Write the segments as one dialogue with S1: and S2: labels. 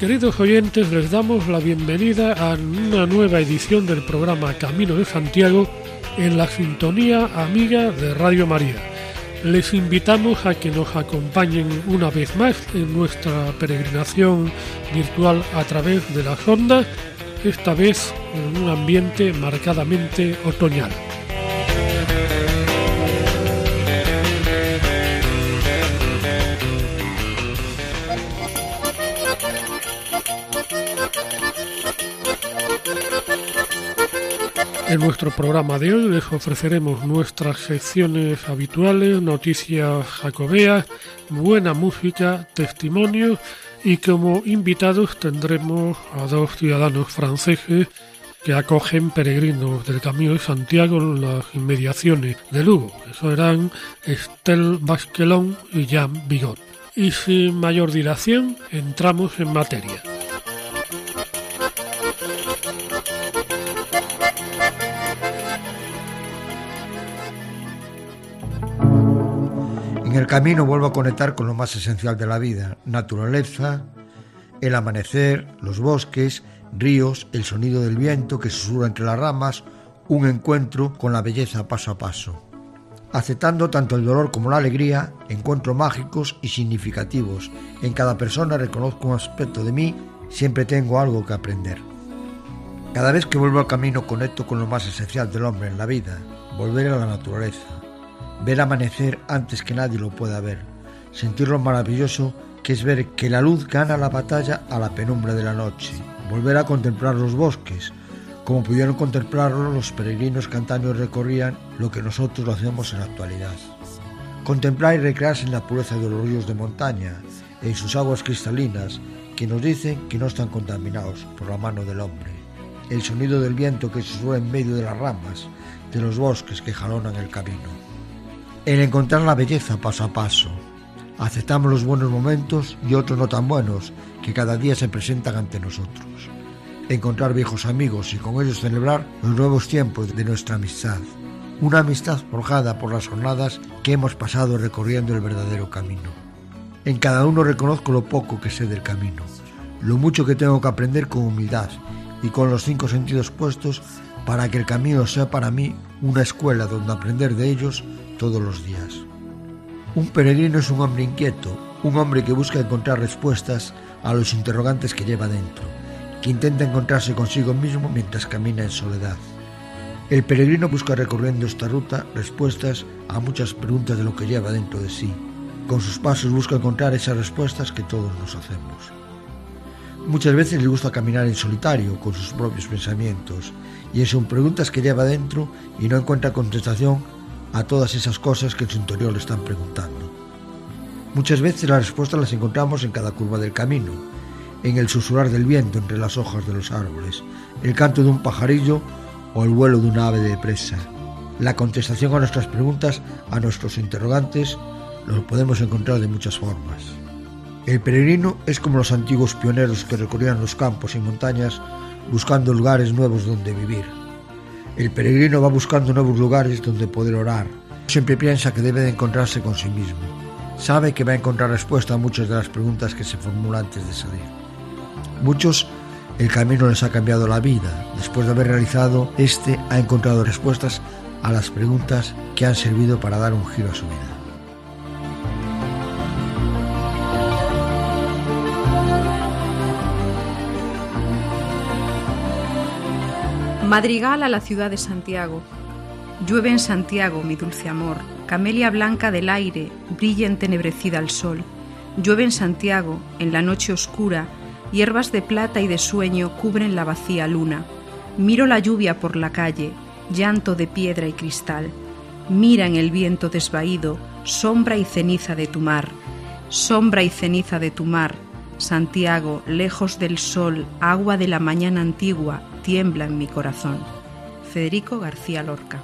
S1: Queridos oyentes, les damos la bienvenida a una nueva edición del programa Camino de Santiago en la sintonía amiga de Radio María. Les invitamos a que nos acompañen una vez más en nuestra peregrinación virtual a través de las ondas, esta vez en un ambiente marcadamente otoñal. En nuestro programa de hoy les ofreceremos nuestras secciones habituales, noticias jacobeas, buena música, testimonios y como invitados tendremos a dos ciudadanos franceses que acogen peregrinos del Camino de Santiago en las inmediaciones de Lugo. Eso eran Estelle Basquelon y Jean Bigot. Y sin mayor dilación entramos en materia.
S2: En el camino vuelvo a conectar con lo más esencial de la vida, naturaleza, el amanecer, los bosques, ríos, el sonido del viento que susurra entre las ramas, un encuentro con la belleza paso a paso. Aceptando tanto el dolor como la alegría, encuentros mágicos y significativos. En cada persona reconozco un aspecto de mí, siempre tengo algo que aprender. Cada vez que vuelvo al camino conecto con lo más esencial del hombre en la vida, volver a la naturaleza, ver amanecer antes que nadie lo pueda ver, sentir lo maravilloso que es ver que la luz gana la batalla a la penumbra de la noche, volver a contemplar los bosques, como pudieron contemplarlo los peregrinos que antaño recorrían lo que nosotros lo hacemos en la actualidad. Contemplar y recrearse en la pureza de los ríos de montaña, en sus aguas cristalinas, que nos dicen que no están contaminados por la mano del hombre. El sonido del viento que susurra en medio de las ramas, de los bosques que jalonan el camino el encontrar la belleza paso a paso. Aceptamos los buenos momentos y otros no tan buenos que cada día se presentan ante nosotros. Encontrar viejos amigos y con ellos celebrar los nuevos tiempos de nuestra amistad. Una amistad forjada por las jornadas que hemos pasado recorriendo el verdadero camino. En cada uno reconozco lo poco que sé del camino, lo mucho que tengo que aprender con humildad y con los cinco sentidos puestos para que el camino sea para mí una escuela donde aprender de ellos todos los días. Un peregrino es un hombre inquieto, un hombre que busca encontrar respuestas a los interrogantes que lleva dentro, que intenta encontrarse consigo mismo mientras camina en soledad. El peregrino busca recorriendo esta ruta respuestas a muchas preguntas de lo que lleva dentro de sí. Con sus pasos busca encontrar esas respuestas que todos nos hacemos. Muchas veces le gusta caminar en solitario, con sus propios pensamientos, y son preguntas que lleva dentro y no encuentra contestación a todas esas cosas que en su interior le están preguntando. Muchas veces las respuestas las encontramos en cada curva del camino, en el susurrar del viento entre las hojas de los árboles, el canto de un pajarillo o el vuelo de una ave de presa. La contestación a nuestras preguntas, a nuestros interrogantes, lo podemos encontrar de muchas formas. El peregrino es como los antiguos pioneros que recorrían los campos y montañas buscando lugares nuevos donde vivir. El peregrino va buscando nuevos lugares donde poder orar. Siempre piensa que debe de encontrarse con sí mismo. Sabe que va a encontrar respuesta a muchas de las preguntas que se formulan antes de salir. Muchos el camino les ha cambiado la vida. Después de haber realizado este, ha encontrado respuestas a las preguntas que han servido para dar un giro a su vida.
S3: Madrigal a la ciudad de Santiago. Llueve en Santiago, mi dulce amor, camelia blanca del aire, brilla entenebrecida al sol. Llueve en Santiago, en la noche oscura, hierbas de plata y de sueño cubren la vacía luna. Miro la lluvia por la calle, llanto de piedra y cristal. Mira en el viento desvaído, sombra y ceniza de tu mar. Sombra y ceniza de tu mar, Santiago, lejos del sol, agua de la mañana antigua, tiembla en mi corazón. Federico García Lorca.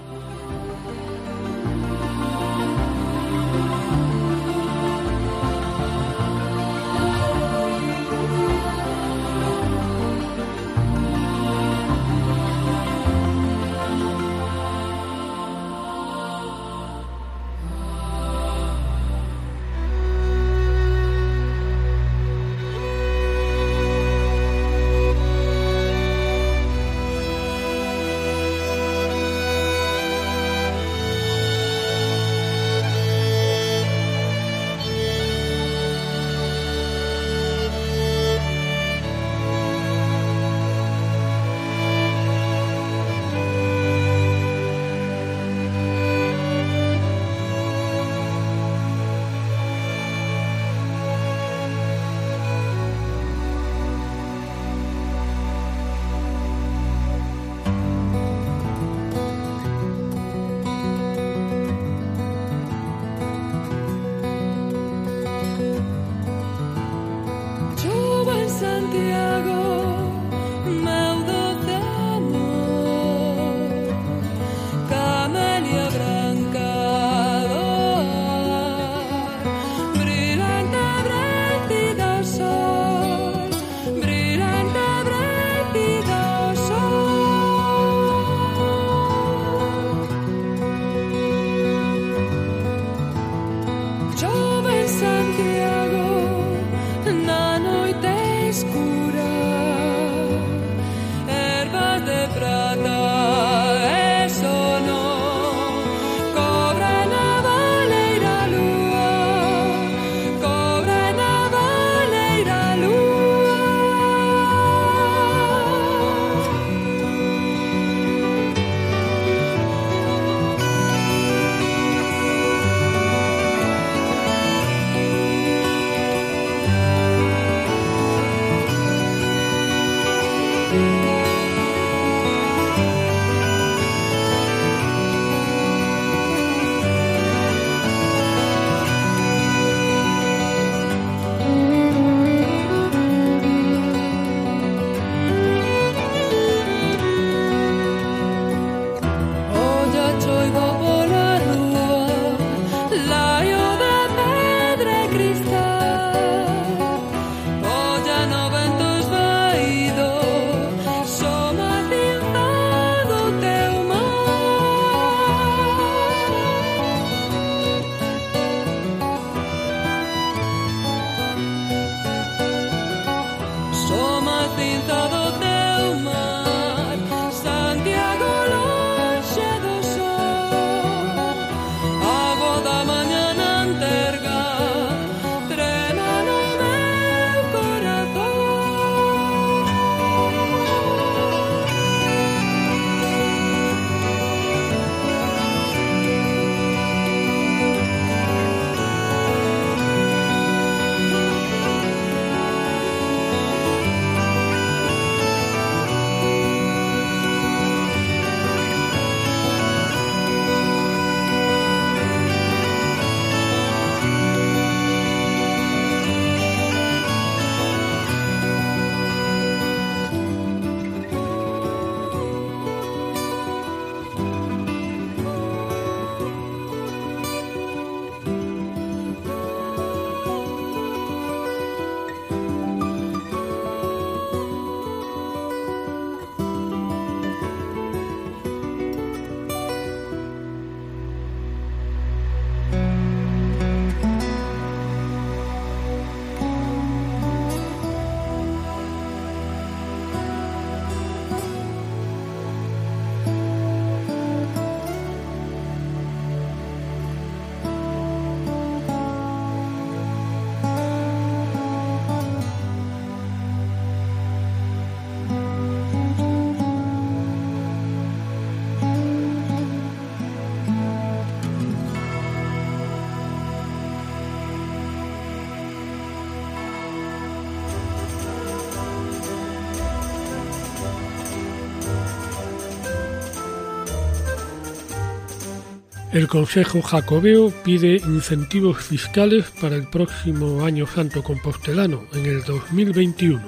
S1: El Consejo Jacobeo pide incentivos fiscales para el próximo Año Santo Compostelano, en el 2021.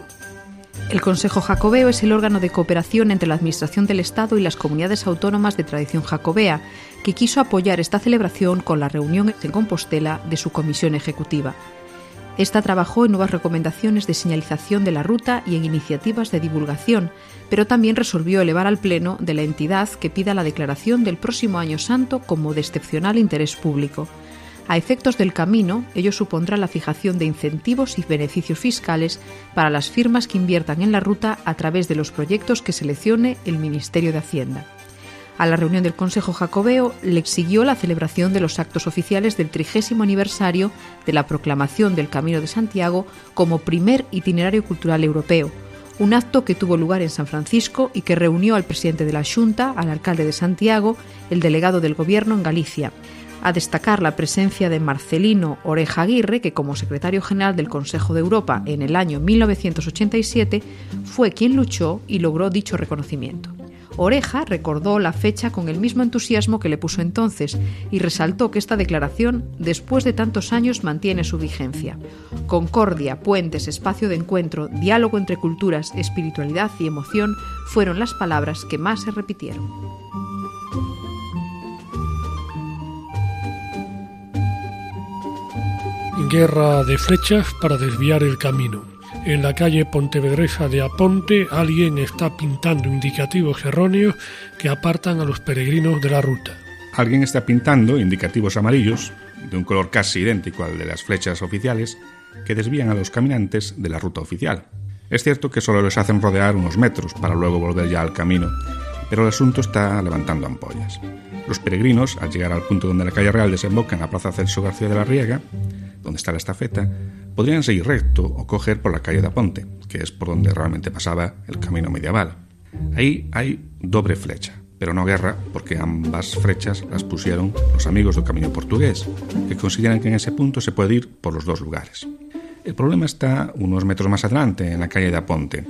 S3: El Consejo Jacobeo es el órgano de cooperación entre la Administración del Estado y las comunidades autónomas de tradición jacobea, que quiso apoyar esta celebración con la reunión en Compostela de su comisión ejecutiva. Esta trabajó en nuevas recomendaciones de señalización de la ruta y en iniciativas de divulgación, pero también resolvió elevar al Pleno de la entidad que pida la declaración del próximo Año Santo como de excepcional interés público. A efectos del camino, ello supondrá la fijación de incentivos y beneficios fiscales para las firmas que inviertan en la ruta a través de los proyectos que seleccione el Ministerio de Hacienda. A la reunión del Consejo Jacobeo le siguió la celebración de los actos oficiales del trigésimo aniversario de la proclamación del Camino de Santiago como primer itinerario cultural europeo, un acto que tuvo lugar en San Francisco y que reunió al presidente de la Junta, al alcalde de Santiago, el delegado del Gobierno en Galicia, a destacar la presencia de Marcelino Oreja Aguirre, que como secretario general del Consejo de Europa en el año 1987 fue quien luchó y logró dicho reconocimiento. Oreja recordó la fecha con el mismo entusiasmo que le puso entonces y resaltó que esta declaración, después de tantos años, mantiene su vigencia. Concordia, puentes, espacio de encuentro, diálogo entre culturas, espiritualidad y emoción fueron las palabras que más se repitieron.
S1: Guerra de flechas para desviar el camino. En la calle Pontevedresa de Aponte alguien está pintando indicativos erróneos que apartan a los peregrinos de la ruta.
S4: Alguien está pintando indicativos amarillos, de un color casi idéntico al de las flechas oficiales, que desvían a los caminantes de la ruta oficial. Es cierto que solo les hacen rodear unos metros para luego volver ya al camino, pero el asunto está levantando ampollas. Los peregrinos, al llegar al punto donde la calle real desemboca en la plaza Celso García de la Riega, donde está la estafeta, podrían seguir recto o coger por la calle de Aponte, que es por donde realmente pasaba el camino medieval. Ahí hay doble flecha, pero no guerra porque ambas flechas las pusieron los amigos del camino portugués, que consideran que en ese punto se puede ir por los dos lugares. El problema está unos metros más adelante, en la calle de Aponte.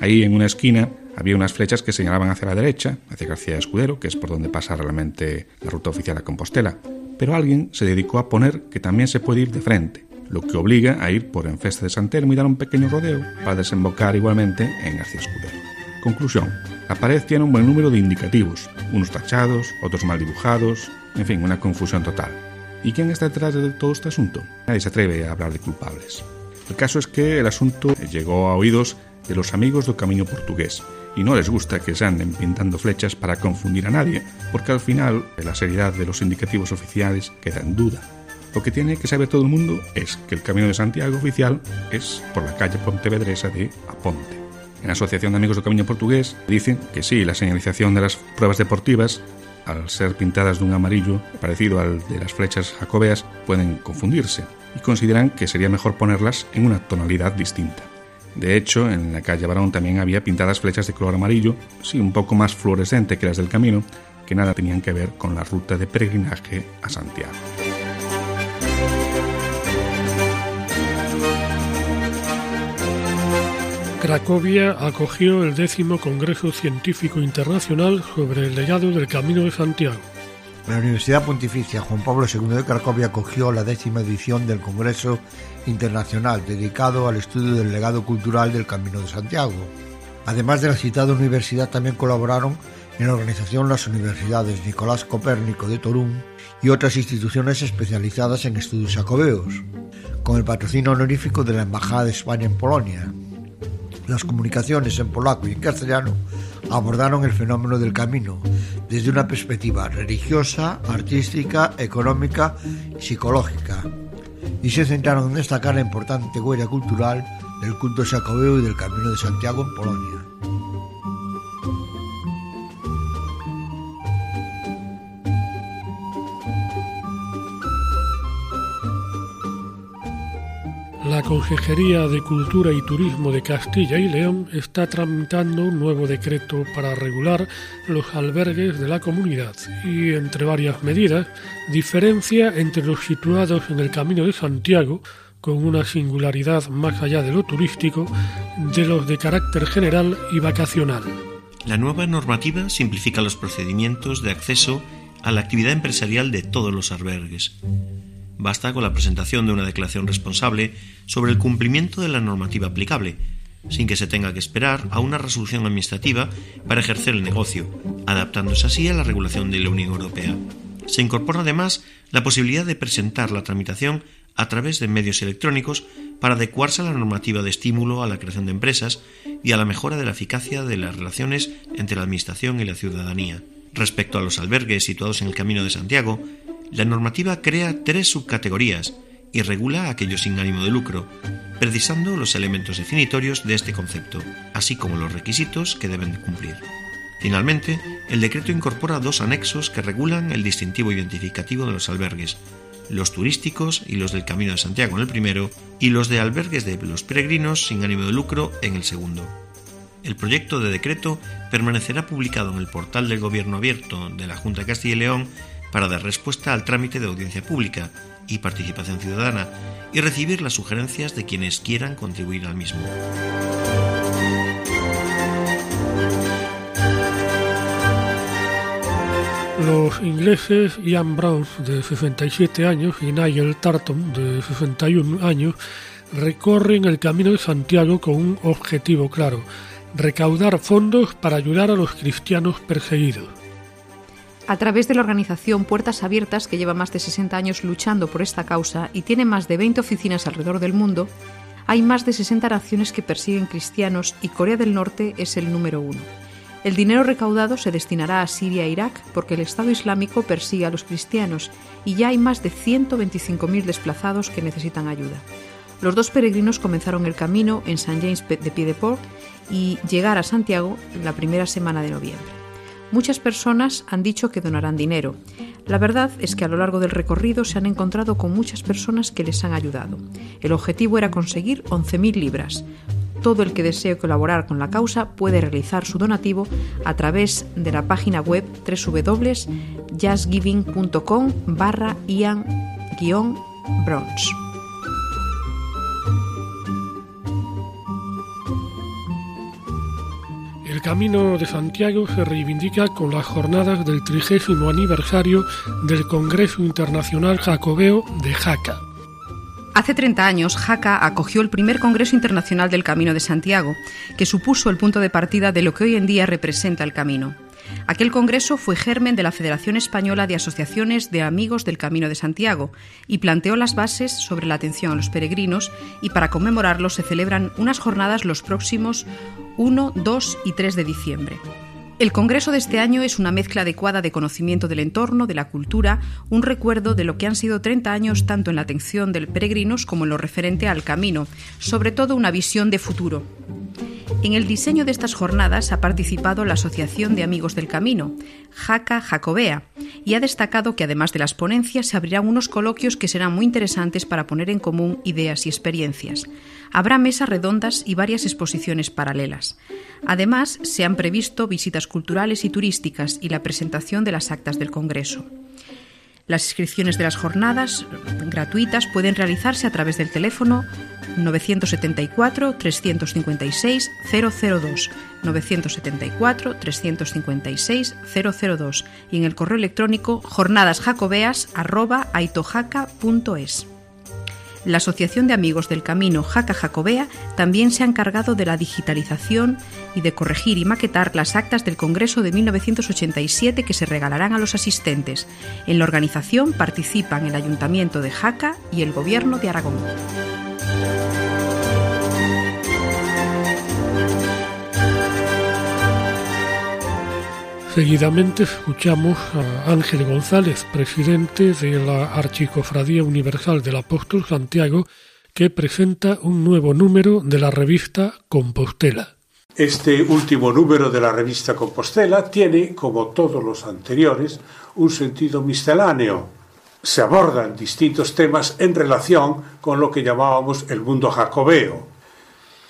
S4: Ahí en una esquina había unas flechas que señalaban hacia la derecha, hacia García Escudero, que es por donde pasa realmente la ruta oficial a Compostela, pero alguien se dedicó a poner que también se puede ir de frente, lo que obliga a ir por Enfesta de San Telmo y dar un pequeño rodeo para desembocar igualmente en García Escudero. Conclusión. La pared tiene un buen número de indicativos, unos tachados, otros mal dibujados, en fin, una confusión total. ¿Y quién está detrás de todo este asunto? Nadie se atreve a hablar de culpables. El caso es que el asunto llegó a oídos de los amigos del camino portugués y no les gusta que se anden pintando flechas para confundir a nadie, porque al final la seriedad de los indicativos oficiales queda en duda. Lo que tiene que saber todo el mundo es que el Camino de Santiago oficial es por la calle Pontevedresa de Aponte. En la Asociación de Amigos del Camino Portugués dicen que sí, la señalización de las pruebas deportivas, al ser pintadas de un amarillo parecido al de las flechas jacobeas, pueden confundirse y consideran que sería mejor ponerlas en una tonalidad distinta. De hecho, en la calle Barón también había pintadas flechas de color amarillo, sí, un poco más fluorescente que las del camino, que nada tenían que ver con la ruta de peregrinaje a Santiago.
S1: Cracovia acogió el décimo Congreso Científico Internacional sobre el legado del Camino de Santiago.
S2: La Universidad Pontificia Juan Pablo II de Cracovia acogió la décima edición del Congreso Internacional dedicado al estudio del legado cultural del Camino de Santiago. Además de la citada universidad, también colaboraron en la organización las universidades Nicolás Copérnico de Torún y otras instituciones especializadas en estudios jacobeos, con el patrocinio honorífico de la Embajada de España en Polonia las comunicaciones en polaco y en castellano abordaron el fenómeno del camino desde una perspectiva religiosa, artística, económica y psicológica, y se centraron en destacar la importante huella cultural del culto jacobeo y del Camino de Santiago en Polonia.
S1: Consejería de Cultura y Turismo de Castilla y León está tramitando un nuevo decreto para regular los albergues de la comunidad y, entre varias medidas, diferencia entre los situados en el Camino de Santiago, con una singularidad más allá de lo turístico, de los de carácter general y vacacional.
S5: La nueva normativa simplifica los procedimientos de acceso a la actividad empresarial de todos los albergues. Basta con la presentación de una declaración responsable sobre el cumplimiento de la normativa aplicable, sin que se tenga que esperar a una resolución administrativa para ejercer el negocio, adaptándose así a la regulación de la Unión Europea. Se incorpora además la posibilidad de presentar la tramitación a través de medios electrónicos para adecuarse a la normativa de estímulo a la creación de empresas y a la mejora de la eficacia de las relaciones entre la Administración y la ciudadanía. Respecto a los albergues situados en el Camino de Santiago, la normativa crea tres subcategorías y regula aquellos sin ánimo de lucro, precisando los elementos definitorios de este concepto, así como los requisitos que deben cumplir. Finalmente, el decreto incorpora dos anexos que regulan el distintivo identificativo de los albergues, los turísticos y los del Camino de Santiago en el primero, y los de albergues de los peregrinos sin ánimo de lucro en el segundo. El proyecto de decreto permanecerá publicado en el portal del Gobierno Abierto de la Junta de Castilla y León para dar respuesta al trámite de audiencia pública y participación ciudadana y recibir las sugerencias de quienes quieran contribuir al mismo.
S1: Los ingleses Ian Brown, de 67 años, y Nigel Tarton, de 61 años, recorren el Camino de Santiago con un objetivo claro, recaudar fondos para ayudar a los cristianos perseguidos.
S3: A través de la organización Puertas Abiertas, que lleva más de 60 años luchando por esta causa y tiene más de 20 oficinas alrededor del mundo, hay más de 60 naciones que persiguen cristianos y Corea del Norte es el número uno. El dinero recaudado se destinará a Siria e Irak porque el Estado Islámico persigue a los cristianos y ya hay más de 125.000 desplazados que necesitan ayuda. Los dos peregrinos comenzaron el camino en Saint James de Piedeport y llegar a Santiago la primera semana de noviembre. Muchas personas han dicho que donarán dinero. La verdad es que a lo largo del recorrido se han encontrado con muchas personas que les han ayudado. El objetivo era conseguir 11.000 libras, todo el que desee colaborar con la causa puede realizar su donativo a través de la página web www.justgiving.com barra ian-bronze.
S1: Camino de Santiago se reivindica con las jornadas del trigésimo aniversario del Congreso Internacional Jacobeo de Jaca.
S3: Hace 30 años, Jaca acogió el primer Congreso Internacional del Camino de Santiago, que supuso el punto de partida de lo que hoy en día representa el camino. Aquel congreso fue germen de la Federación Española de Asociaciones de Amigos del Camino de Santiago y planteó las bases sobre la atención a los peregrinos y para conmemorarlo se celebran unas jornadas los próximos 1, 2 y 3 de diciembre. El Congreso de este año es una mezcla adecuada de conocimiento del entorno, de la cultura, un recuerdo de lo que han sido 30 años tanto en la atención de peregrinos como en lo referente al camino, sobre todo una visión de futuro. En el diseño de estas jornadas ha participado la Asociación de Amigos del Camino, Jaca Jacobea, y ha destacado que además de las ponencias se abrirán unos coloquios que serán muy interesantes para poner en común ideas y experiencias. Habrá mesas redondas y varias exposiciones paralelas. Además, se han previsto visitas culturales y turísticas y la presentación de las actas del Congreso. Las inscripciones de las jornadas gratuitas pueden realizarse a través del teléfono 974 356 002 974 356 002 y en el correo electrónico jornadasjacobeas@aitojaca.es. La Asociación de Amigos del Camino Jaca Jacobea también se ha encargado de la digitalización y de corregir y maquetar las actas del Congreso de 1987 que se regalarán a los asistentes. En la organización participan el Ayuntamiento de Jaca y el Gobierno de Aragón.
S1: Seguidamente escuchamos a Ángel González, presidente de la Archicofradía Universal del Apóstol Santiago, que presenta un nuevo número de la revista Compostela.
S6: Este último número de la revista Compostela tiene, como todos los anteriores, un sentido misceláneo. Se abordan distintos temas en relación con lo que llamábamos el mundo jacobeo.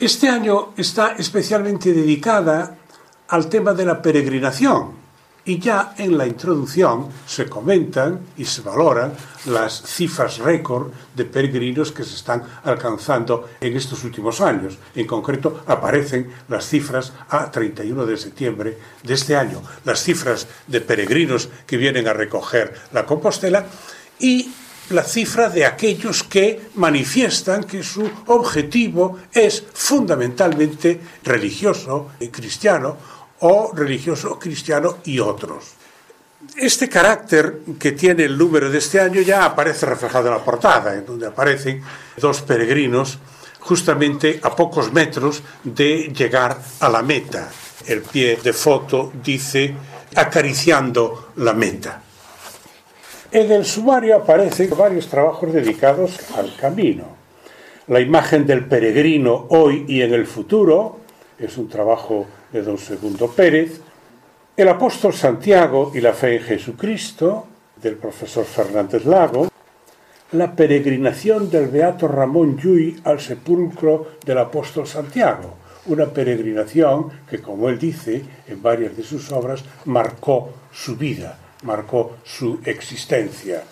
S6: Este año está especialmente dedicada al tema de la peregrinación. Y ya en la introducción se comentan y se valoran las cifras récord de peregrinos que se están alcanzando en estos últimos años. En concreto, aparecen las cifras a 31 de septiembre de este año, las cifras de peregrinos que vienen a recoger la Compostela y la cifra de aquellos que manifiestan que su objetivo es fundamentalmente religioso y cristiano o religioso cristiano y otros. Este carácter que tiene el número de este año ya aparece reflejado en la portada, en donde aparecen dos peregrinos justamente a pocos metros de llegar a la meta. El pie de foto dice acariciando la meta. En el sumario aparecen varios trabajos dedicados al camino. La imagen del peregrino hoy y en el futuro es un trabajo de don Segundo Pérez. El apóstol Santiago y la fe en Jesucristo del profesor Fernández Lago. La peregrinación del beato Ramón Llull al sepulcro del apóstol Santiago. Una peregrinación que, como él dice en varias de sus obras, marcó su vida marcó su existencia.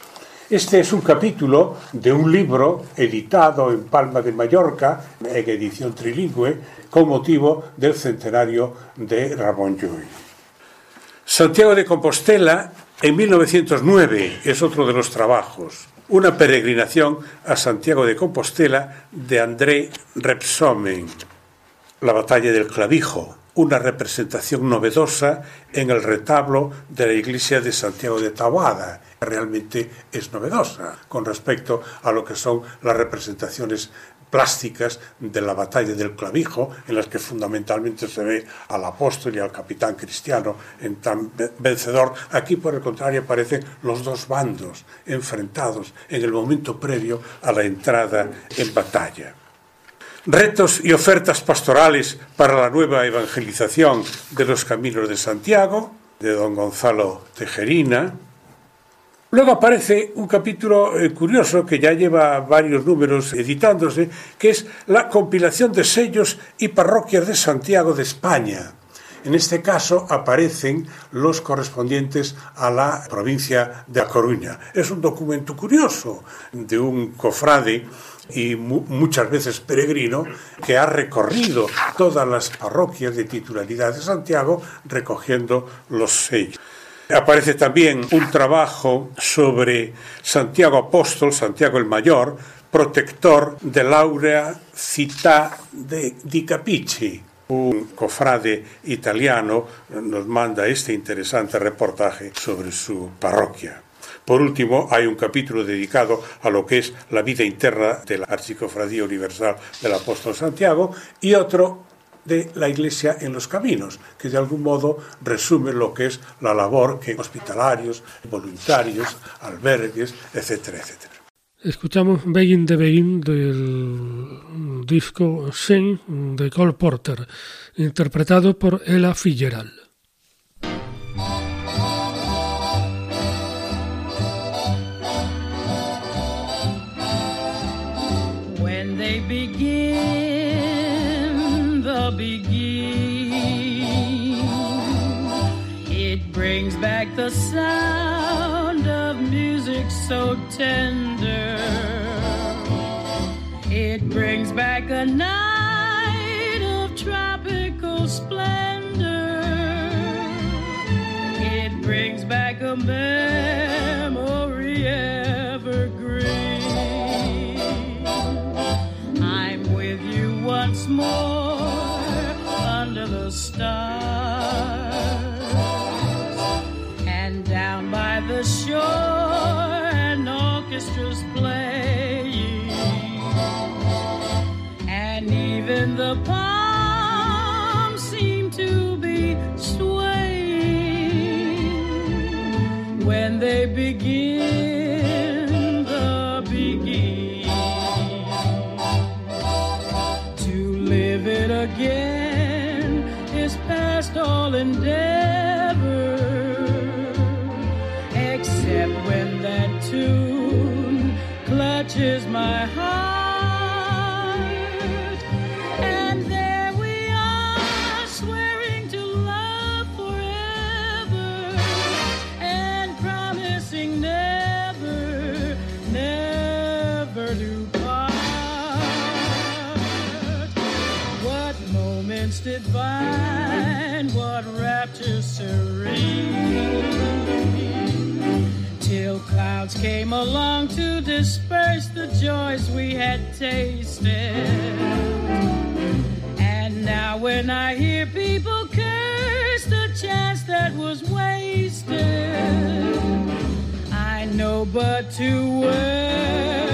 S6: Este es un capítulo de un libro editado en Palma de Mallorca, en edición trilingüe, con motivo del centenario de Ramón Llull. Santiago de Compostela, en 1909, es otro de los trabajos. Una peregrinación a Santiago de Compostela de André Repsomen. La batalla del clavijo, una representación novedosa en el retablo de la iglesia de Santiago de Taboada. Realmente es novedosa con respecto a lo que son las representaciones plásticas de la batalla del clavijo, en las que fundamentalmente se ve al apóstol y al capitán cristiano en tan vencedor. Aquí, por el contrario, aparecen los dos bandos enfrentados en el momento previo a la entrada en batalla retos y ofertas pastorales para la nueva evangelización de los caminos de Santiago, de don Gonzalo Tejerina. Luego aparece un capítulo eh, curioso que ya lleva varios números editándose, que es la compilación de sellos y parroquias de Santiago de España. En este caso aparecen los correspondientes a la provincia de A Coruña. Es un documento curioso de un cofrade y muchas veces peregrino que ha recorrido todas las parroquias de titularidad de Santiago recogiendo los sellos. Aparece también un trabajo sobre Santiago Apóstol, Santiago el Mayor, protector de Laurea Città de, di Capici. Un cofrade italiano nos manda este interesante reportaje sobre su parroquia. Por último, hay un capítulo dedicado a lo que es la vida interna de la Archicofradía Universal del Apóstol Santiago y otro de la Iglesia en los caminos, que de algún modo resume lo que es la labor que hospitalarios, voluntarios, albergues, etcétera, etcétera.
S1: Escuchamos Begin de Begin del disco Sen de Cole Porter, interpretado por Ella Fitzgerald.
S7: So tender. It brings back a night of tropical splendor. It brings back a memory evergreen. I'm with you once more under the stars. Orchestras playing, and even the palms seem to be swaying. When they begin came along to disperse the joys we had tasted. And now when I hear people curse the chance that was wasted, I know but too well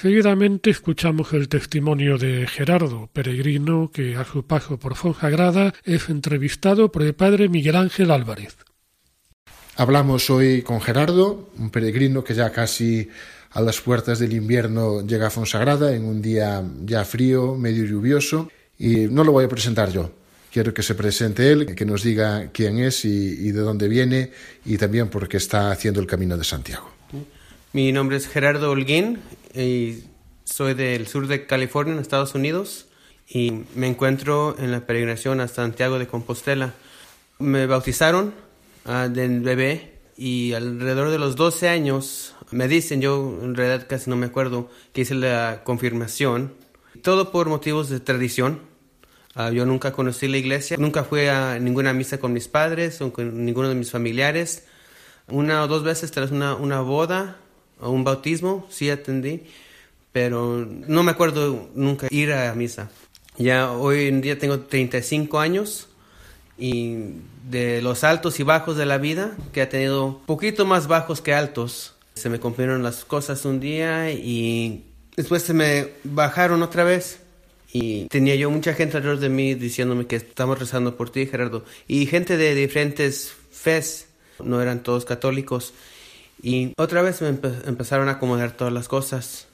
S1: Seguidamente escuchamos el testimonio de Gerardo, peregrino que a su paso por Fonsagrada es entrevistado por el padre Miguel Ángel Álvarez.
S8: Hablamos hoy con Gerardo, un peregrino que ya casi a las puertas del invierno llega a Fonsagrada en un día ya frío, medio lluvioso, y no lo voy a presentar yo. Quiero que se presente él, que nos diga quién es y, y de dónde viene y también por qué está haciendo el Camino de Santiago.
S9: Mi nombre es Gerardo Holguín y soy del sur de California, en Estados Unidos, y me encuentro en la peregrinación a Santiago de Compostela. Me bautizaron ah, del bebé y alrededor de los 12 años me dicen, yo en realidad casi no me acuerdo, que hice la confirmación. Todo por motivos de tradición. Ah, yo nunca conocí la iglesia, nunca fui a ninguna misa con mis padres o con ninguno de mis familiares. Una o dos veces tras una, una boda un bautismo, sí atendí, pero no me acuerdo nunca ir a misa. Ya hoy en día tengo 35 años y de los altos y bajos de la vida, que ha tenido poquito más bajos que altos, se me cumplieron las cosas un día y después se me bajaron otra vez. Y tenía yo mucha gente alrededor de mí diciéndome que estamos rezando por ti, Gerardo. Y gente de diferentes fes, no eran todos católicos. Y otra vez me empe- empezaron a acomodar todas las cosas.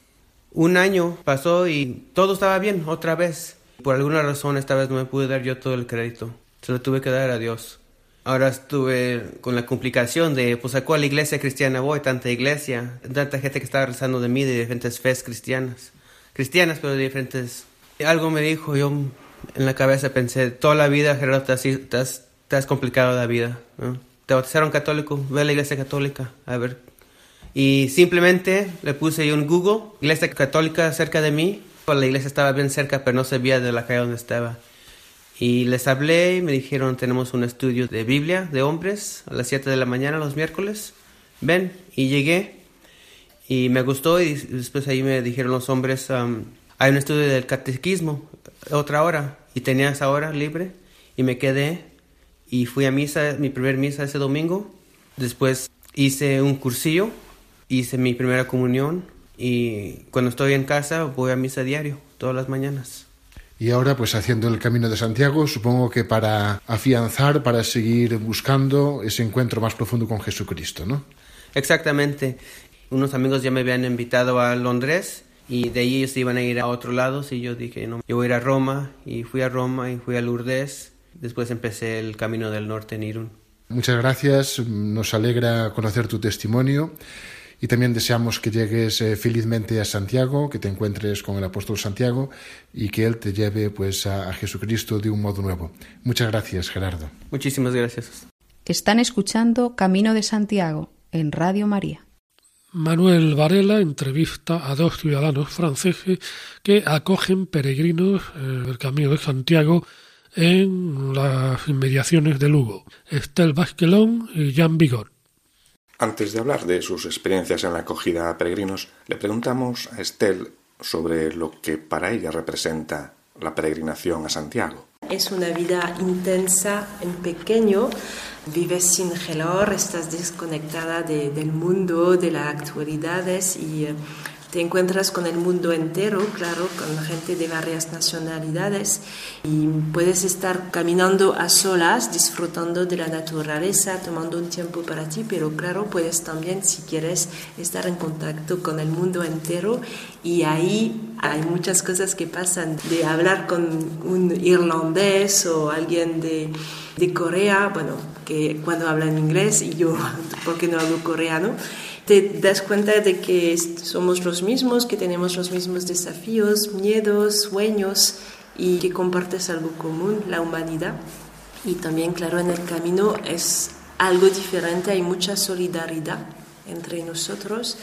S9: Un año pasó y todo estaba bien, otra vez. Por alguna razón esta vez no me pude dar yo todo el crédito. Se lo tuve que dar a Dios. Ahora estuve con la complicación de, pues, ¿a cuál iglesia cristiana voy? Tanta iglesia, tanta gente que estaba rezando de mí de diferentes fes cristianas. Cristianas, pero de diferentes... Algo me dijo, yo en la cabeza pensé, toda la vida, Gerardo, te has, te complicado la vida. Te bautizaron católico, ve a la iglesia católica, a ver. Y simplemente le puse yo en Google, iglesia católica cerca de mí. La iglesia estaba bien cerca, pero no se veía de la calle donde estaba. Y les hablé y me dijeron, tenemos un estudio de Biblia de hombres a las 7 de la mañana los miércoles. Ven, y llegué y me gustó y después ahí me dijeron los hombres, um, hay un estudio del catequismo, otra hora, y tenía esa hora libre y me quedé y fui a misa, mi primer misa ese domingo. Después hice un cursillo, hice mi primera comunión y cuando estoy en casa voy a misa diario, todas las mañanas.
S8: Y ahora, pues haciendo el Camino de Santiago, supongo que para afianzar, para seguir buscando ese encuentro más profundo con Jesucristo, ¿no?
S9: Exactamente. Unos amigos ya me habían invitado a Londres y de ahí ellos iban a ir a otro lado y yo dije, no, yo voy a ir a Roma y fui a Roma y fui a Lourdes. Después empecé el camino del norte en Irún.
S8: Muchas gracias, nos alegra conocer tu testimonio y también deseamos que llegues eh, felizmente a Santiago, que te encuentres con el apóstol Santiago y que él te lleve pues a, a Jesucristo de un modo nuevo. Muchas gracias, Gerardo.
S9: Muchísimas gracias.
S3: Están escuchando Camino de Santiago en Radio María.
S1: Manuel Varela entrevista a dos ciudadanos franceses que acogen peregrinos del Camino de Santiago en las inmediaciones de Lugo, Estelle Basquelón y Jean Vigor.
S4: Antes de hablar de sus experiencias en la acogida a peregrinos, le preguntamos a Estelle sobre lo que para ella representa la peregrinación a Santiago.
S10: Es una vida intensa en pequeño, vives sin gelor, estás desconectada de- del mundo, de las actualidades y eh, te encuentras con el mundo entero, claro, con gente de varias nacionalidades y puedes estar caminando a solas, disfrutando de la naturaleza, tomando un tiempo para ti, pero claro, puedes también, si quieres, estar en contacto con el mundo entero y ahí hay muchas cosas que pasan, de hablar con un irlandés o alguien de, de Corea, bueno, que cuando hablan inglés y yo, porque no hablo coreano, te das cuenta de que somos los mismos, que tenemos los mismos desafíos, miedos, sueños y que compartes algo común, la humanidad. Y también, claro, en el camino es algo diferente, hay mucha solidaridad entre nosotros,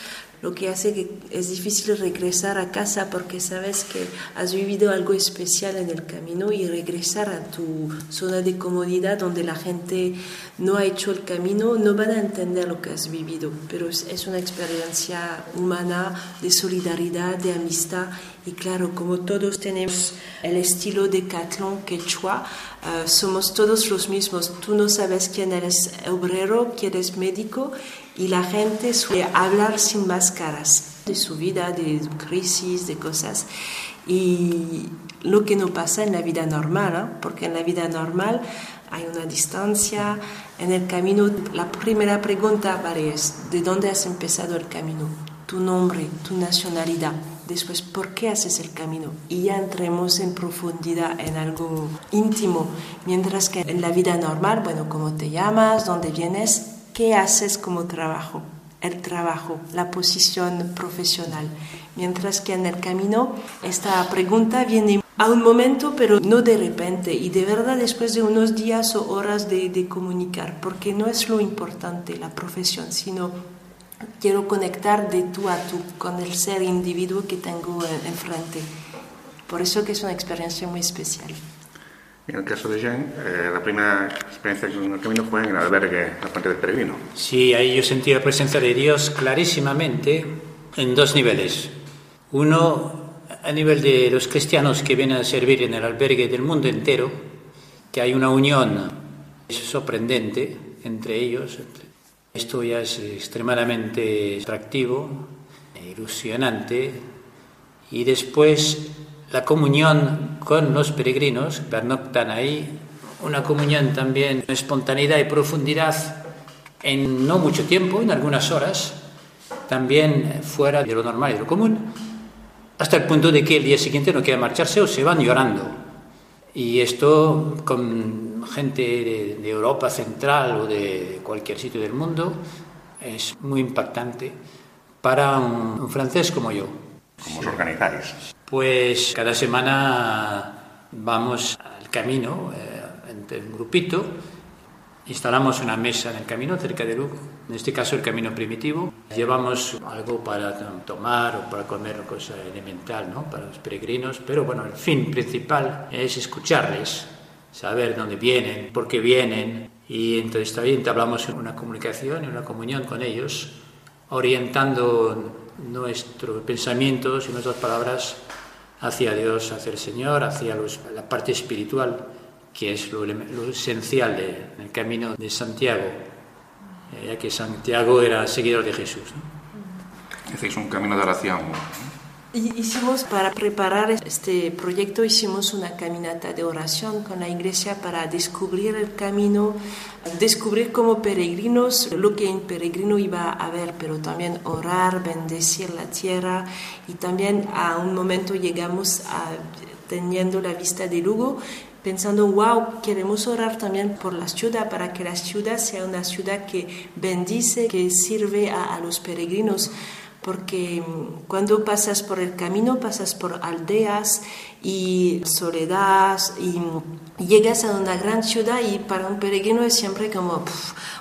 S10: lo que hace que es difícil regresar a casa porque sabes que has vivido algo especial en el camino y regresar a tu zona de comodidad donde la gente no ha hecho el camino, no van a entender lo que has vivido, pero es, una experiencia humana de solidaridad, de amistad y claro, como todos tenemos el estilo de Catlón quechua, eh, somos todos los mismos. Tú no sabes quién eres obrero, quién eres médico y la gente suele hablar sin máscaras de su vida, de crisis, de cosas. Y lo que no pasa en la vida normal, ¿eh? porque en la vida normal hay una distancia. En el camino, la primera pregunta es, ¿de dónde has empezado el camino? Tu nombre, tu nacionalidad. Después, ¿por qué haces el camino? Y ya entremos en profundidad en algo íntimo. Mientras que en la vida normal, bueno, ¿cómo te llamas? ¿Dónde vienes? ¿Qué haces como trabajo? El trabajo, la posición profesional. Mientras que en el camino, esta pregunta viene a un momento, pero no de repente, y de verdad después de unos días o horas de, de comunicar, porque no es lo importante la profesión, sino quiero conectar de tú a tú con el ser individuo que tengo en- enfrente. Por eso que es una experiencia muy especial.
S4: En el caso de Jean, eh, la primera experiencia en el camino fue en el albergue La Fuente del Peregrino.
S11: Sí, ahí yo sentí la presencia de Dios clarísimamente en dos niveles. Uno, a nivel de los cristianos que vienen a servir en el albergue del mundo entero, que hay una unión sorprendente entre ellos. Esto ya es extremadamente atractivo, ilusionante. Y después la comunión con los peregrinos, pernoctan ahí, una comunión también, espontaneidad y profundidad en no mucho tiempo, en algunas horas, también fuera de lo normal y de lo común, hasta el punto de que el día siguiente no quieren marcharse o se van llorando. Y esto con gente de, de Europa Central o de cualquier sitio del mundo es muy impactante para un, un francés como yo.
S4: ¿Cómo os organizáis?
S11: Pues cada semana vamos al camino, eh, entre un grupito, instalamos una mesa en el camino cerca de Lugo, en este caso el camino primitivo. Llevamos algo para tomar o para comer, cosa elemental ¿no? para los peregrinos, pero bueno, el fin principal es escucharles, saber dónde vienen, por qué vienen, y entonces también entablamos una comunicación y una comunión con ellos, orientando nuestros pensamientos y nuestras palabras hacia Dios, hacia el Señor, hacia la parte espiritual, que es lo, esencial de- del camino de Santiago, eh, ya que Santiago era seguidor de Jesús. ¿no?
S4: Un camino de oración.
S10: Hicimos, para preparar este proyecto, hicimos una caminata de oración con la iglesia para descubrir el camino, descubrir como peregrinos lo que en peregrino iba a haber, pero también orar, bendecir la tierra. Y también a un momento llegamos a teniendo la vista de Lugo, pensando, wow, queremos orar también por la ciudad, para que la ciudad sea una ciudad que bendice, que sirve a los peregrinos porque mm, cuando pasas por el camino pasas por aldeas y soledad y mm, llegas a una gran ciudad y para un peregrino es siempre como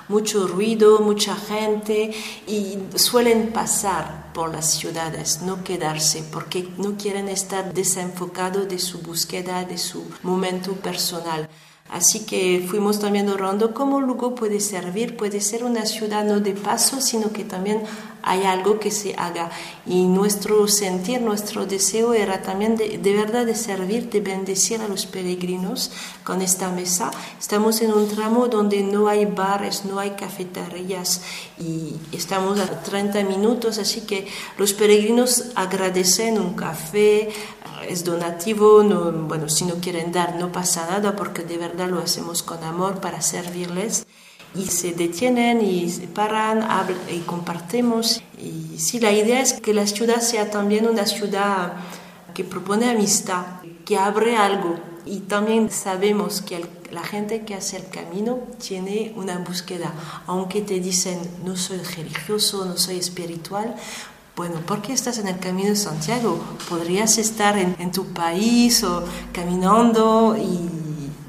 S10: mucho ruido, mucha gente y suelen pasar por las ciudades, no quedarse porque no quieren estar desenfocados de su búsqueda, de su momento personal. Así que fuimos también orando cómo Lugo puede servir, puede ser una ciudad no de paso, sino que también hay algo que se haga. Y nuestro sentir, nuestro deseo era también de, verdad de servir, de bendecir a los peregrinos con esta mesa. Estamos en un tramo donde no hay bares, no hay cafeterías y estamos a 30 minutos, así que los peregrinos agradecen un café, es donativo, no, bueno, si no quieren dar no pasa nada porque de verdad lo hacemos con amor para servirles y se detienen y se paran hablan, y compartimos. Y sí, la idea es que la ciudad sea también una ciudad que propone amistad, que abre algo. Y también sabemos que el, la gente que hace el camino tiene una búsqueda, aunque te dicen no soy religioso, no soy espiritual, bueno, ¿por qué estás en el camino de Santiago? Podrías estar en, en tu país o caminando y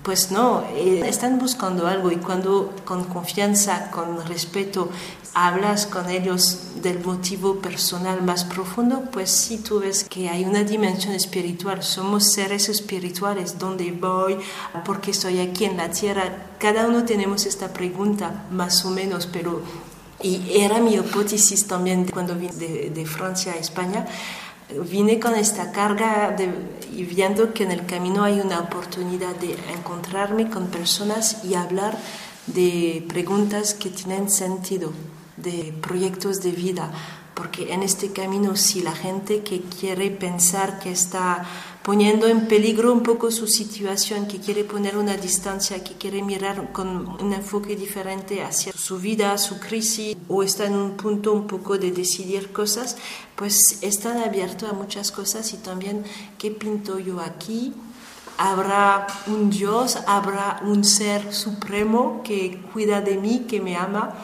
S10: pues no, eh, están buscando algo y cuando con confianza, con respeto, hablas con ellos del motivo personal más profundo, pues sí tú ves que hay una dimensión espiritual. Somos seres espirituales. ¿Dónde voy? ¿Por qué estoy aquí en la tierra? Cada uno tenemos esta pregunta, más o menos, pero... Y era mi hipótesis también cuando vine de, de Francia a España vine con esta carga de, y viendo que en el camino hay una oportunidad de encontrarme con personas y hablar de preguntas que tienen sentido, de proyectos de vida, porque en este camino si la gente que quiere pensar que está poniendo en peligro un poco su situación, que quiere poner una distancia, que quiere mirar con un enfoque diferente hacia su vida, su crisis, o está en un punto un poco de decidir cosas, pues están abiertos a muchas cosas y también qué pinto yo aquí, habrá un Dios, habrá un ser supremo que cuida de mí, que me ama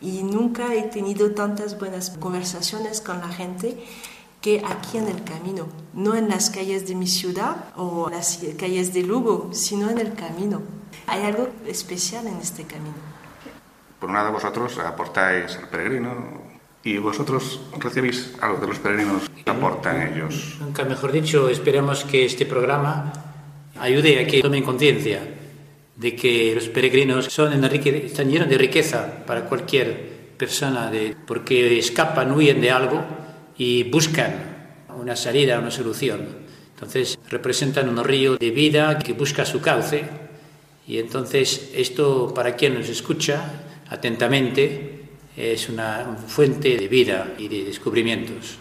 S10: y nunca he tenido tantas buenas conversaciones con la gente que aquí en el camino, no en las calles de mi ciudad o las calles de Lugo, sino en el camino. Hay algo especial en este camino.
S4: Por un lado vosotros aportáis al peregrino y vosotros recibís algo de los peregrinos que aportan ellos.
S11: Nunca mejor dicho, esperamos que este programa ayude a que tomen conciencia de que los peregrinos son están llenos de riqueza para cualquier persona, de, porque escapan, huyen de algo y buscan una salida, una solución. Entonces representan un río de vida que busca su cauce y entonces esto para quien nos escucha atentamente es una fuente de vida y de descubrimientos.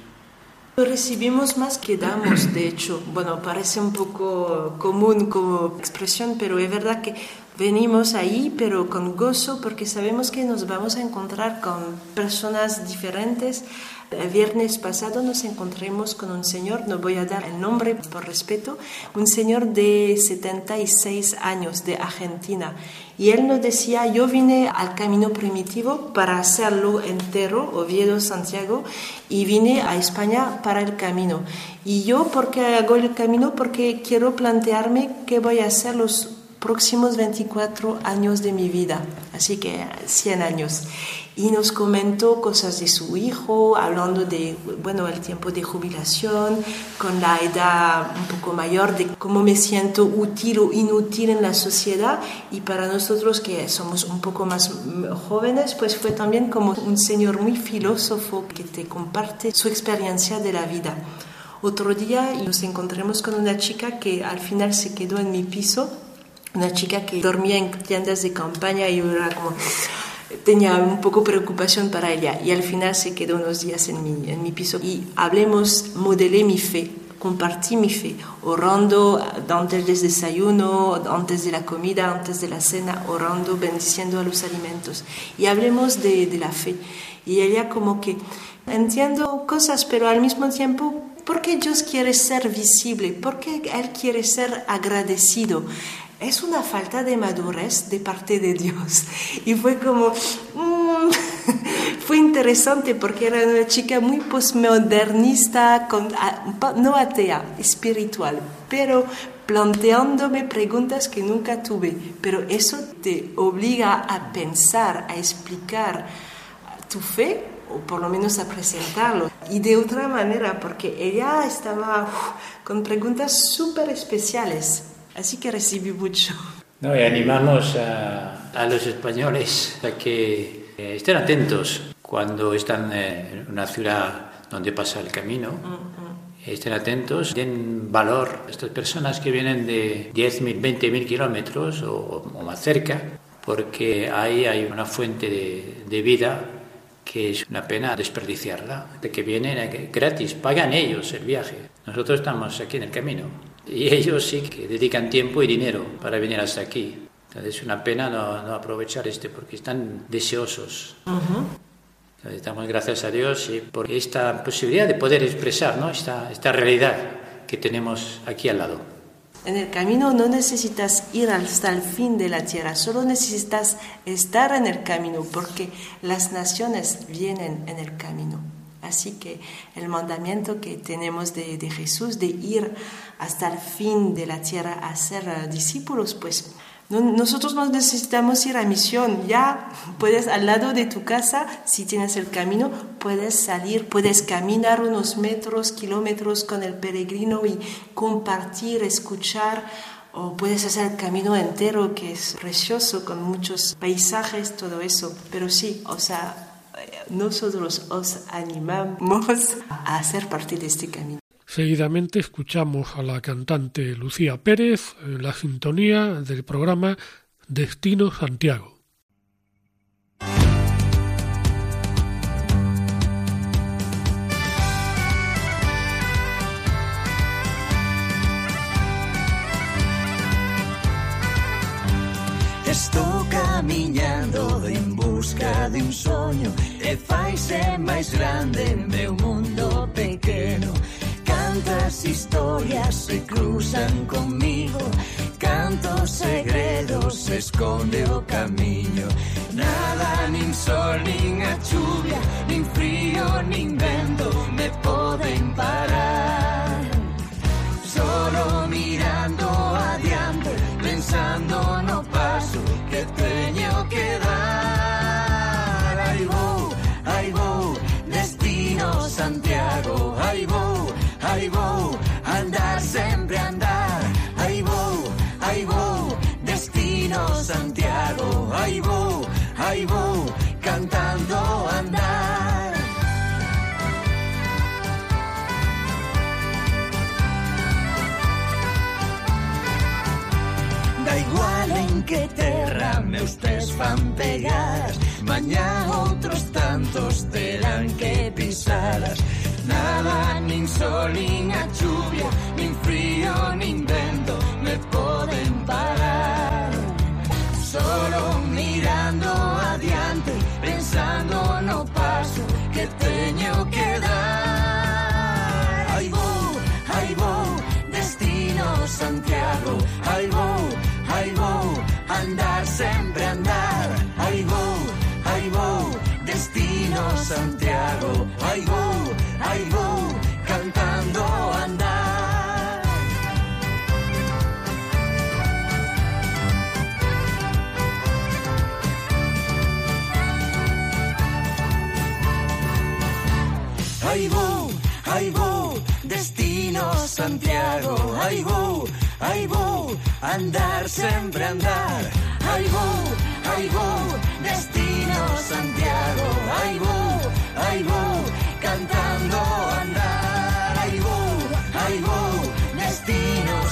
S10: Recibimos más que damos, de hecho. Bueno, parece un poco común como expresión, pero es verdad que venimos ahí, pero con gozo, porque sabemos que nos vamos a encontrar con personas diferentes. El viernes pasado nos encontramos con un señor, no voy a dar el nombre por respeto, un señor de 76 años de Argentina. Y él nos decía, yo vine al camino primitivo para hacerlo entero, Oviedo-Santiago, y vine a España para el camino. Y yo, ¿por qué hago el camino? Porque quiero plantearme qué voy a hacer los próximos 24 años de mi vida, así que 100 años. Y nos comentó cosas de su hijo, hablando de, bueno, el tiempo de jubilación, con la edad un poco mayor, de cómo me siento útil o inútil en la sociedad. Y para nosotros que somos un poco más jóvenes, pues fue también como un señor muy filósofo que te comparte su experiencia de la vida. Otro día nos encontramos con una chica que al final se quedó en mi piso una chica que dormía en tiendas de campaña y yo era como tenía un poco preocupación para ella. Y al final se quedó unos días en mi, en mi piso. Y hablemos, modelé mi fe, compartí mi fe, orando antes del desayuno, antes de la comida, antes de la cena, orando, bendiciendo a los alimentos. Y hablemos de, de la fe. Y ella como que entiendo cosas pero al mismo tiempo ¿Por qué Dios quiere ser visible? ¿Por qué Él quiere ser agradecido? Es una falta de madurez de parte de Dios. Y fue como, mm, fue interesante porque era una chica muy postmodernista, no atea, espiritual, pero planteándome preguntas que nunca tuve. Pero eso te obliga a pensar, a explicar tu fe o por lo menos a presentarlo. Y de otra manera, porque ella estaba con preguntas súper especiales. Así que recibí mucho.
S11: No, y animamos a, a los españoles a que eh, estén atentos cuando están eh, en una ciudad donde pasa el camino. Estén atentos, den valor a estas personas que vienen de 10.000, 20.000 kilómetros o, o más cerca, porque ahí hay una fuente de, de vida que es una pena desperdiciarla, de que vienen eh, gratis, pagan ellos el viaje. Nosotros estamos aquí en el camino y ellos sí que dedican tiempo y dinero para venir hasta aquí. Entonces es una pena no, no aprovechar este porque están deseosos. Entonces, damos gracias a Dios y por esta posibilidad de poder expresar ¿no? esta, esta realidad que tenemos aquí al lado.
S10: En el camino no necesitas ir hasta el fin de la tierra, solo necesitas estar en el camino, porque las naciones vienen en el camino. Así que el mandamiento que tenemos de, Jesús de ir hasta el fin de la tierra a ser uh, discípulos, pues no, nosotros no necesitamos ir a misión. Ya puedes al lado de tu casa, si tienes el camino, puedes salir, puedes caminar unos metros, kilómetros con el peregrino y compartir, escuchar. O puedes hacer el camino entero, que es precioso, con muchos paisajes, todo eso. Pero sí, o sea, nosotros os animamos a hacer parte de este camino.
S1: Seguidamente escuchamos a la cantante Lucía Pérez en la sintonía del programa Destino Santiago.
S12: Estou camiñando en busca de un soño E faise máis grande meu mundo pequeno Cantas historias se cruzan conmigo. Cantos segredos se esconde o camiño Nada, nin sol, nin a chuvia Nin frío, nin vento me poden parar. Solo mirando adiante Pensando no paso que teño que dar Santiago. Aí vou Andar, sempre andar. Aí vou Destino Santiago. Aí vou Cantando andar. Da igual en que terra meus pés fan pegar. Mañá outros tantos terán que Nada, nin sol, nin a chuvia Nin frío, nin vento me poden parar. Solo mirando adiante Pensando no paso que teño que dar. Aí vou, aí vou Destino Santiago. Aí vou, aí vou Andar, sempre andar. Aí vou, aí vou Destino Santiago Aí vou, aí vou Cantando andar Aí vou, aí vou, destino Santiago. Aí vou, aí vou, andar, sempre andar. Aí vou, aí vou, destino Santiago. Aí vou, aí vou,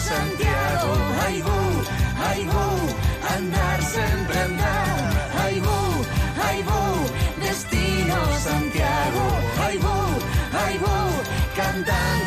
S12: Santiago. Vou, aí vou, andar, sempre andar. Aí vou, destino Santiago. Aí vou, aí vou, cantando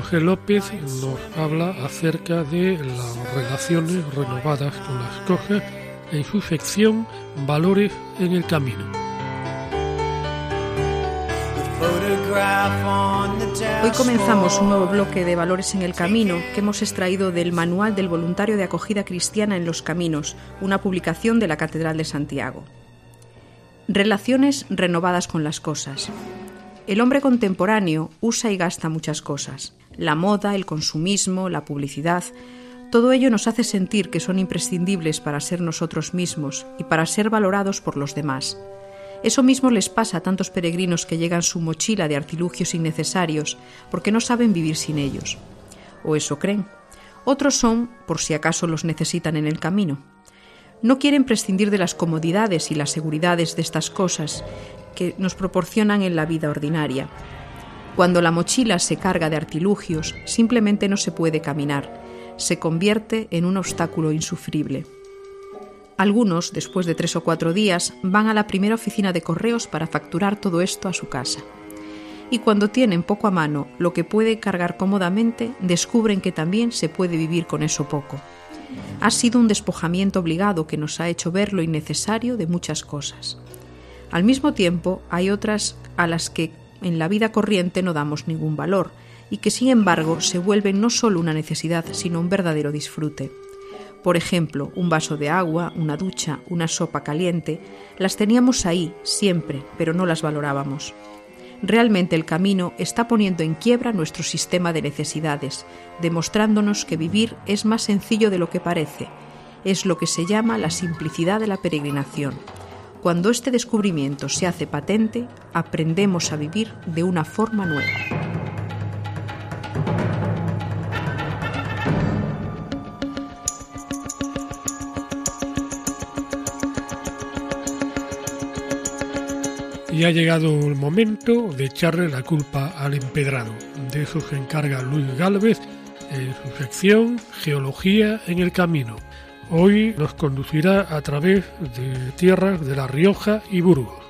S1: José López nos habla acerca de las relaciones renovadas con las cosas en su sección Valores en el Camino.
S3: Hoy comenzamos un nuevo bloque de Valores en el Camino que hemos extraído del Manual del Voluntario de Acogida Cristiana en los Caminos, una publicación de la Catedral de Santiago. Relaciones renovadas con las cosas. El hombre contemporáneo usa y gasta muchas cosas. La moda, el consumismo, la publicidad, todo ello nos hace sentir que son imprescindibles para ser nosotros mismos y para ser valorados por los demás. Eso mismo les pasa a tantos peregrinos que llegan su mochila de artilugios innecesarios porque no saben vivir sin ellos. O eso creen. Otros son por si acaso los necesitan en el camino. No quieren prescindir de las comodidades y las seguridades de estas cosas que nos proporcionan en la vida ordinaria. Cuando la mochila se carga de artilugios, simplemente no se puede caminar, se convierte en un obstáculo insufrible. Algunos, después de tres o cuatro días, van a la primera oficina de correos para facturar todo esto a su casa. Y cuando tienen poco a mano lo que puede cargar cómodamente, descubren que también se puede vivir con eso poco. Ha sido un despojamiento obligado que nos ha hecho ver lo innecesario de muchas cosas. Al mismo tiempo, hay otras a las que en la vida corriente no damos ningún valor y que sin embargo se vuelven no solo una necesidad, sino un verdadero disfrute. Por ejemplo, un vaso de agua, una ducha, una sopa caliente, las teníamos ahí siempre, pero no las valorábamos. Realmente el camino está poniendo en quiebra nuestro sistema de necesidades, demostrándonos que vivir es más sencillo de lo que parece. Es lo que se llama la simplicidad de la peregrinación. Cuando este descubrimiento se hace patente, aprendemos a vivir de una forma nueva.
S1: Y ha llegado el momento de echarle la culpa al empedrado. De eso se encarga Luis Galvez en su sección Geología en el Camino. Hoy nos conducirá a través de tierras de La Rioja y Burgos.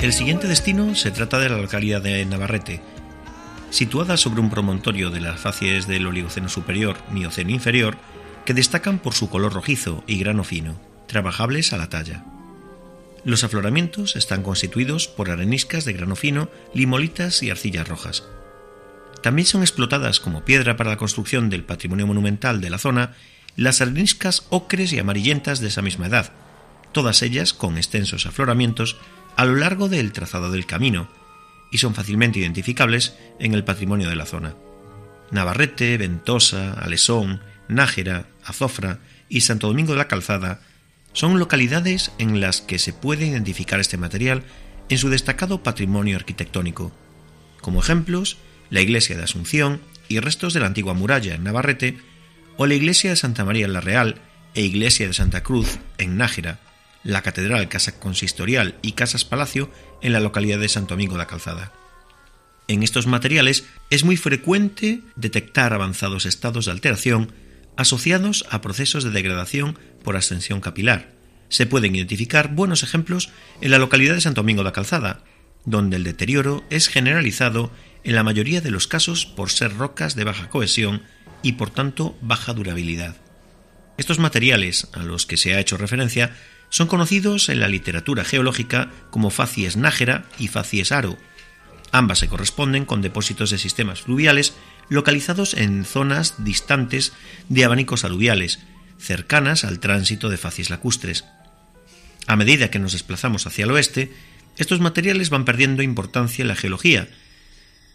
S5: El siguiente destino se trata de la localidad de Navarrete, situada sobre un promontorio de las facies del Oligoceno superior, Mioceno inferior, que destacan por su color rojizo y grano fino, trabajables a la talla. Los afloramientos están constituidos por areniscas de grano fino, limolitas y arcillas rojas. También son explotadas como piedra para la construcción del patrimonio monumental de la zona las areniscas ocres y amarillentas de esa misma edad, todas ellas con extensos afloramientos a lo largo del trazado del camino, y son fácilmente identificables en el patrimonio de la zona. Navarrete, Ventosa, Alesón, Nájera, Azofra y Santo Domingo de la Calzada son localidades en las que se puede identificar este material en su destacado patrimonio arquitectónico. Como ejemplos, la iglesia de Asunción y restos de la antigua muralla en Navarrete, o la iglesia de Santa María la Real e iglesia de Santa Cruz en Nájera, la catedral, casa consistorial y casas palacio en la localidad de Santo Domingo de la Calzada. En estos materiales es muy frecuente detectar avanzados estados de alteración asociados a procesos de degradación por ascensión capilar. Se pueden identificar buenos ejemplos en la localidad de Santo Domingo de la Calzada, donde el deterioro es generalizado en la mayoría de los casos por ser rocas de baja cohesión y por tanto baja durabilidad. Estos materiales a los que se ha hecho referencia son conocidos en la literatura geológica como facies nájera y facies aro. Ambas se corresponden con depósitos de sistemas fluviales localizados en zonas distantes de abanicos aluviales, cercanas al tránsito de facies lacustres. A medida que nos desplazamos hacia el oeste, estos materiales van perdiendo importancia en la geología,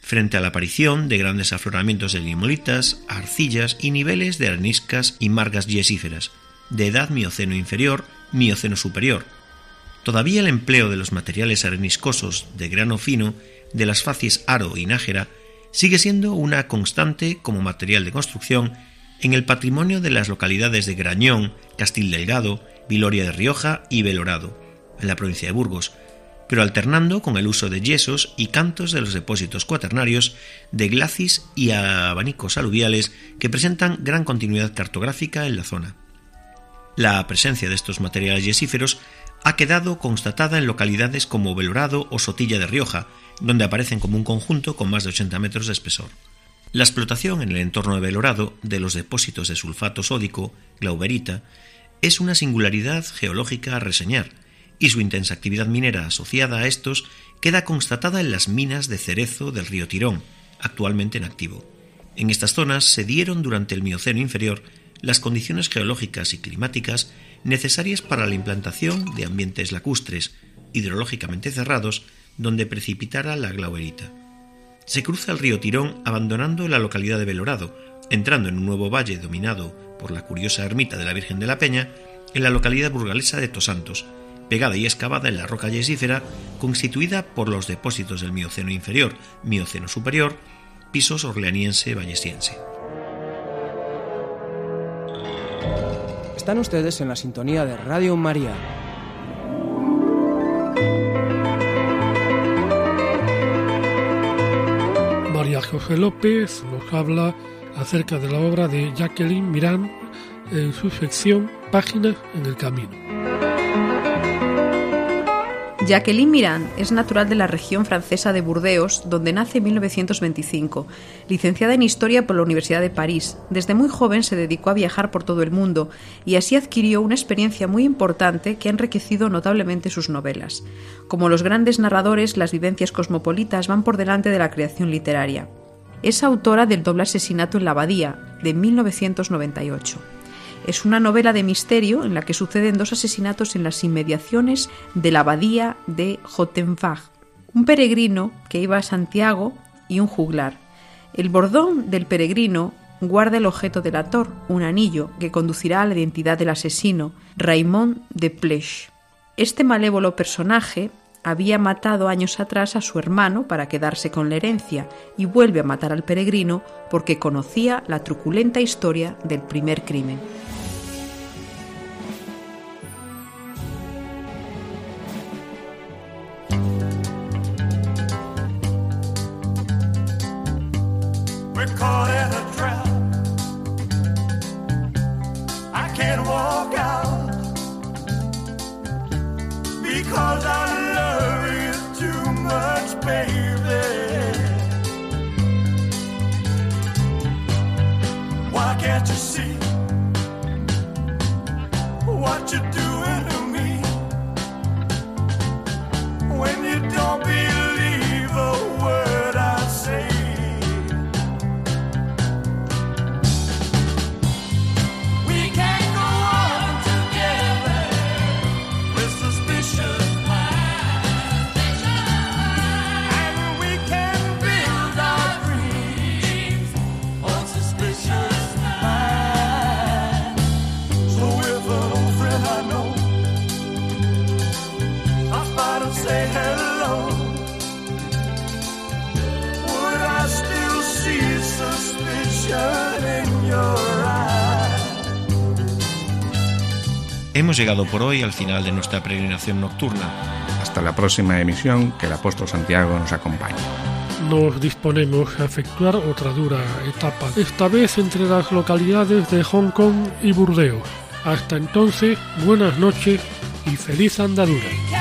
S5: frente a la aparición de grandes afloramientos de limolitas, arcillas y niveles de areniscas y margas yesíferas, de edad mioceno inferior Mioceno superior. Todavía el empleo de los materiales areniscosos de grano fino de las facies aro y nájera sigue siendo una constante como material de construcción en el patrimonio de las localidades de Grañón, Castil Delgado, Viloria de Rioja y Belorado, en la provincia de Burgos, pero alternando con el uso de yesos y cantos de los depósitos cuaternarios de glacis y abanicos aluviales que presentan gran continuidad cartográfica en la zona. La presencia de estos materiales yesíferos ha quedado constatada en localidades como Belorado o Sotilla de Rioja, donde aparecen como un conjunto con más de 80 metros de espesor. La explotación en el entorno de Belorado de los depósitos de sulfato sódico, glauberita, es una singularidad geológica a reseñar, y su intensa actividad minera asociada a estos queda constatada en las minas de cerezo del río Tirón, actualmente en activo. En estas zonas se dieron durante el Mioceno inferior las condiciones geológicas y climáticas necesarias para la implantación de ambientes lacustres, hidrológicamente cerrados, donde precipitara la glauberita. Se cruza el río Tirón abandonando la localidad de Belorado, entrando en un nuevo valle dominado por la curiosa ermita de la Virgen de la Peña, en la localidad burgalesa de Tosantos, pegada y excavada en la roca yesífera, constituida por los depósitos del Mioceno inferior, Mioceno superior, pisos orleaniense vallesiense.
S13: Están ustedes en la sintonía de Radio María.
S1: María José López nos habla acerca de la obra de Jacqueline Mirand en su sección Páginas en el Camino.
S3: Jacqueline Mirand es natural de la región francesa de Burdeos, donde nace en 1925. Licenciada en Historia por la Universidad de París, desde muy joven se dedicó a viajar por todo el mundo y así adquirió una experiencia muy importante que ha enriquecido notablemente sus novelas. Como los grandes narradores, las vivencias cosmopolitas van por delante de la creación literaria. Es autora del doble asesinato en la abadía, de 1998. Es una novela de misterio en la que suceden dos asesinatos en las inmediaciones de la abadía de Jotenfag, un peregrino que iba a Santiago y un juglar. El bordón del peregrino guarda el objeto delator, un anillo que conducirá a la identidad del asesino, Raymond de Plech. Este malévolo personaje había matado años atrás a su hermano para quedarse con la herencia y vuelve a matar al peregrino porque conocía la truculenta historia del primer crimen.
S14: Because love too much, baby. Why can't you see what you're doing to me when you don't believe
S5: Hemos llegado por hoy al final de nuestra peregrinación nocturna.
S4: Hasta la próxima emisión, que el apóstol Santiago nos acompañe.
S1: Nos disponemos a efectuar otra dura etapa, esta vez entre las localidades de Hong Kong y Burdeos. Hasta entonces, buenas noches y feliz andadura.